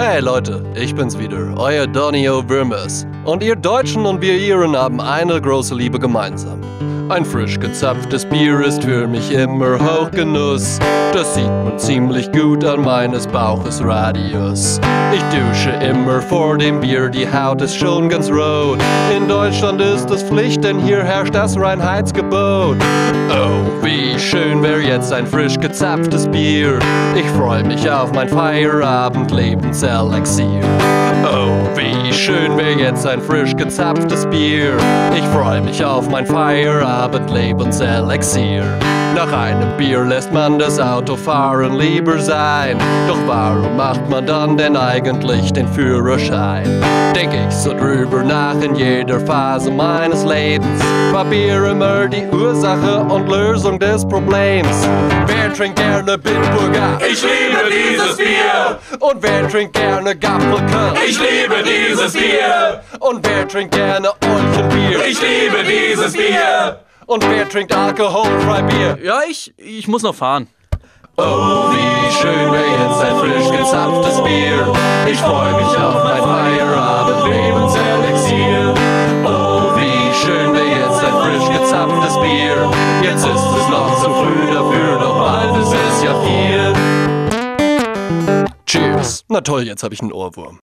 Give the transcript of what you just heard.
Hey Leute, ich bin's wieder, euer Donio Würmers. Und ihr Deutschen und wir Iren haben eine große Liebe gemeinsam. Ein frisch gezapftes Bier ist für mich immer Hochgenuss. Das sieht man ziemlich gut an meines Bauches Radius. Ich dusche immer vor dem Bier, die Haut ist schon ganz rot. In Deutschland ist es Pflicht, denn hier herrscht das Reinheitsgebot. Oh, wie schön wäre jetzt ein frisch gezapftes Bier. Ich freue mich auf mein Feierabend Lebenselixier. Oh, wie schön wäre jetzt ein frisch gezapftes Bier. Ich freue mich auf mein Feierabend Lebenselixier. Nach einem Bier lässt man das Autofahren lieber sein. Doch warum macht man dann denn eigentlich den Führerschein? Denk ich so drüber nach in jeder Phase meines Lebens. War Bier immer die Ursache und Lösung des Problems? Wer trinkt gerne Bitburger? Ich liebe dieses Bier. Und wer trinkt gerne Gapfelköln? Ich liebe dieses Bier. Und wer trinkt gerne Olchenbier? Ich liebe dieses Bier. Und wer trinkt alkoholfrei Bier? Ja, ich, ich muss noch fahren. Oh, wie schön wäre jetzt ein frisch gezapftes Bier. Ich freue mich auf Na toll, jetzt habe ich einen Ohrwurm.